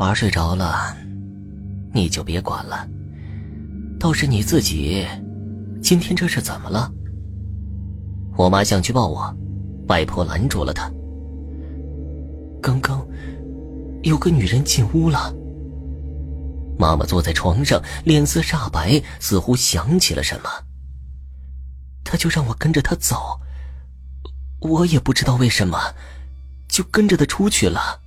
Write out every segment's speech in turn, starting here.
娃睡着了，你就别管了。倒是你自己，今天这是怎么了？我妈想去抱我，外婆拦住了她。刚刚有个女人进屋了。妈妈坐在床上，脸色煞白，似乎想起了什么。她就让我跟着她走，我也不知道为什么，就跟着她出去了。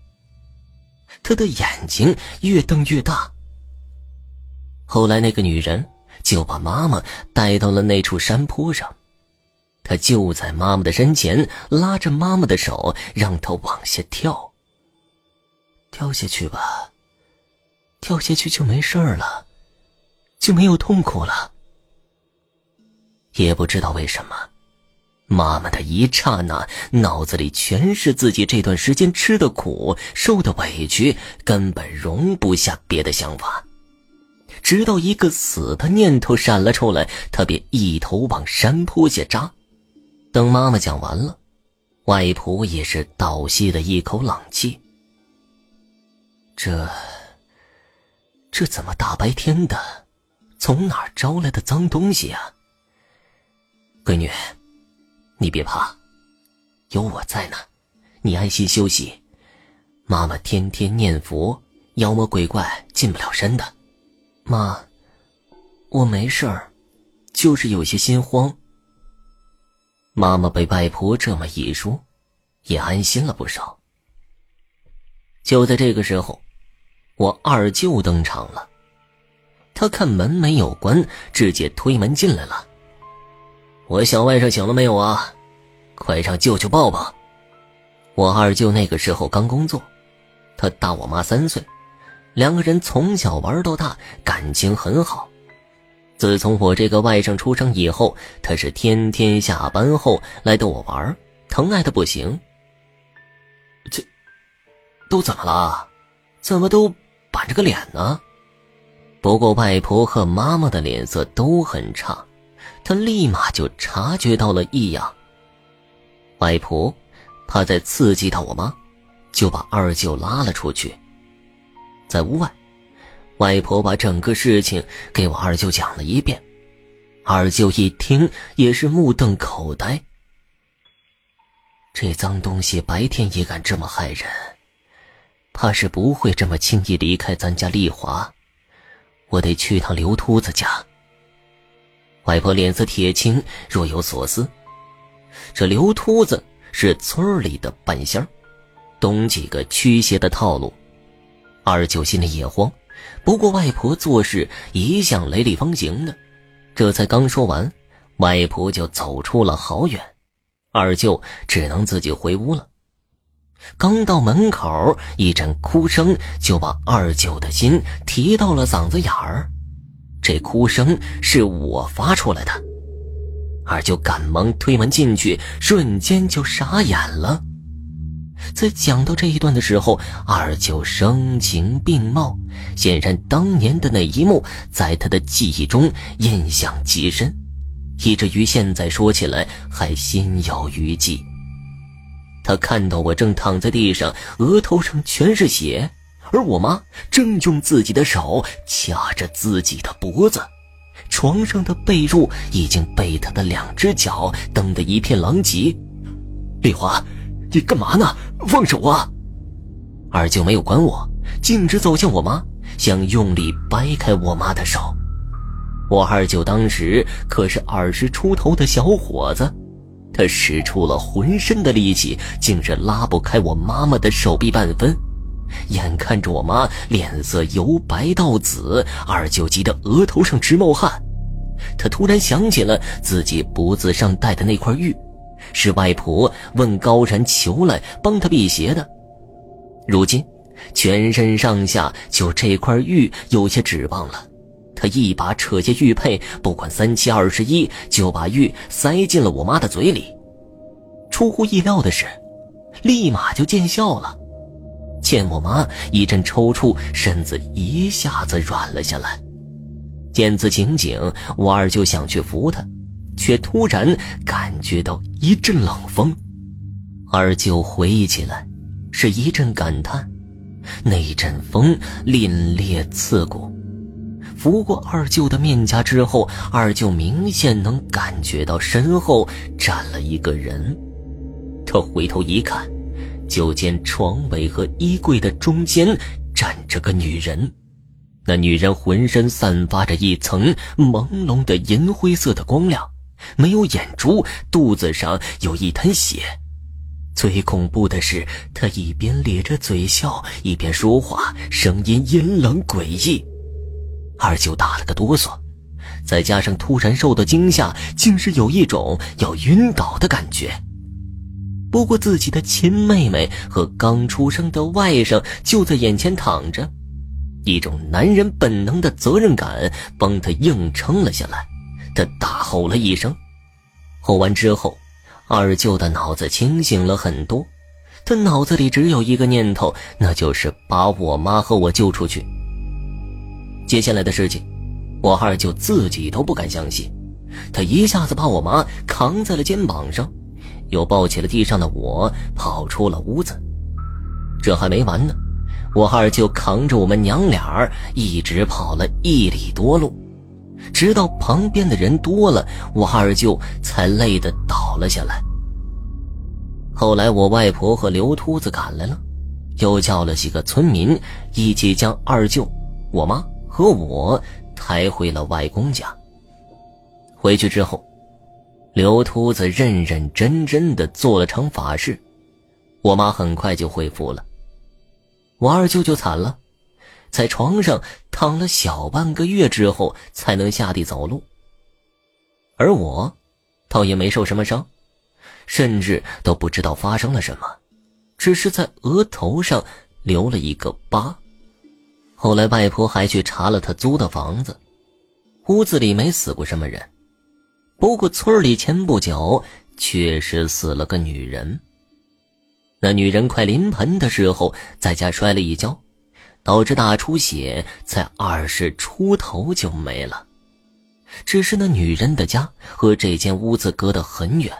他的眼睛越瞪越大。后来那个女人就把妈妈带到了那处山坡上。他就在妈妈的身前，拉着妈妈的手，让她往下跳。跳下去吧，跳下去就没事了，就没有痛苦了。也不知道为什么，妈妈的一刹那脑子里全是自己这段时间吃的苦、受的委屈，根本容不下别的想法。直到一个死的念头闪了出来，他便一头往山坡下扎。等妈妈讲完了，外婆也是倒吸了一口冷气。这，这怎么大白天的，从哪儿招来的脏东西啊？闺女，你别怕，有我在呢，你安心休息。妈妈天天念佛，妖魔鬼怪进不了身的。妈，我没事儿，就是有些心慌。妈妈被外婆这么一说，也安心了不少。就在这个时候，我二舅登场了。他看门没有关，直接推门进来了。我小外甥醒了没有啊？快让舅舅抱抱。我二舅那个时候刚工作，他大我妈三岁，两个人从小玩到大，感情很好。自从我这个外甥出生以后，他是天天下班后来逗我玩，疼爱的不行。这都怎么了？怎么都板着个脸呢？不过外婆和妈妈的脸色都很差，他立马就察觉到了异样。外婆怕再刺激到我妈，就把二舅拉了出去，在屋外。外婆把整个事情给我二舅讲了一遍，二舅一听也是目瞪口呆。这脏东西白天也敢这么害人，怕是不会这么轻易离开咱家丽华。我得去趟刘秃子家。外婆脸色铁青，若有所思。这刘秃子是村里的半仙懂几个驱邪的套路。二舅心里也慌。不过外婆做事一向雷厉风行的，这才刚说完，外婆就走出了好远，二舅只能自己回屋了。刚到门口，一阵哭声就把二舅的心提到了嗓子眼儿。这哭声是我发出来的，二舅赶忙推门进去，瞬间就傻眼了。在讲到这一段的时候，二舅声情并茂，显然当年的那一幕在他的记忆中印象极深，以至于现在说起来还心有余悸。他看到我正躺在地上，额头上全是血，而我妈正用自己的手掐着自己的脖子，床上的被褥已经被他的两只脚蹬得一片狼藉。丽华。你干嘛呢？放手啊！二舅没有管我，径直走向我妈，想用力掰开我妈的手。我二舅当时可是二十出头的小伙子，他使出了浑身的力气，竟是拉不开我妈妈的手臂半分。眼看着我妈脸色由白到紫，二舅急得额头上直冒汗。他突然想起了自己脖子上戴的那块玉。是外婆问高然求来帮他辟邪的，如今全身上下就这块玉有些指望了。他一把扯下玉佩，不管三七二十一，就把玉塞进了我妈的嘴里。出乎意料的是，立马就见效了。见我妈一阵抽搐，身子一下子软了下来。见此情景，我二舅想去扶她。却突然感觉到一阵冷风，二舅回忆起来，是一阵感叹：那阵风凛冽刺骨，拂过二舅的面颊之后，二舅明显能感觉到身后站了一个人。他回头一看，就见床尾和衣柜的中间站着个女人。那女人浑身散发着一层朦胧的银灰色的光亮，没有眼珠，肚子上有一滩血。最恐怖的是，他一边咧着嘴笑，一边说话，声音阴冷诡异。二舅打了个哆嗦，再加上突然受到惊吓，竟是有一种要晕倒的感觉。不过自己的亲妹妹和刚出生的外甥就在眼前躺着，一种男人本能的责任感帮他硬撑了下来。他大吼了一声，吼完之后。二舅的脑子清醒了很多，他脑子里只有一个念头，那就是把我妈和我救出去。接下来的事情，我二舅自己都不敢相信。他一下子把我妈扛在了肩膀上，又抱起了地上的我，跑出了屋子。这还没完呢，我二舅扛着我们娘俩一直跑了一里多路。直到旁边的人多了，我二舅才累得倒了下来。后来我外婆和刘秃子赶来了，又叫了几个村民一起将二舅、我妈和我抬回了外公家。回去之后，刘秃子认认真真的做了场法事，我妈很快就恢复了。我二舅就惨了。在床上躺了小半个月之后，才能下地走路。而我，倒也没受什么伤，甚至都不知道发生了什么，只是在额头上留了一个疤。后来外婆还去查了他租的房子，屋子里没死过什么人，不过村里前不久确实死了个女人。那女人快临盆的时候，在家摔了一跤。导致大出血，才二十出头就没了。只是那女人的家和这间屋子隔得很远，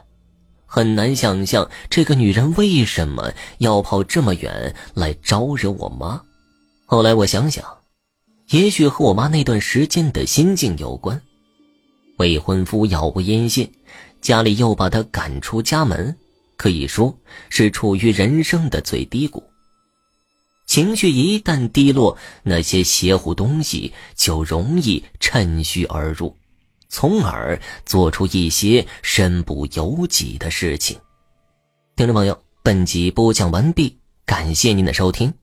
很难想象这个女人为什么要跑这么远来招惹我妈。后来我想想，也许和我妈那段时间的心境有关。未婚夫杳无音信，家里又把他赶出家门，可以说是处于人生的最低谷。情绪一旦低落，那些邪乎东西就容易趁虚而入，从而做出一些身不由己的事情。听众朋友，本集播讲完毕，感谢您的收听。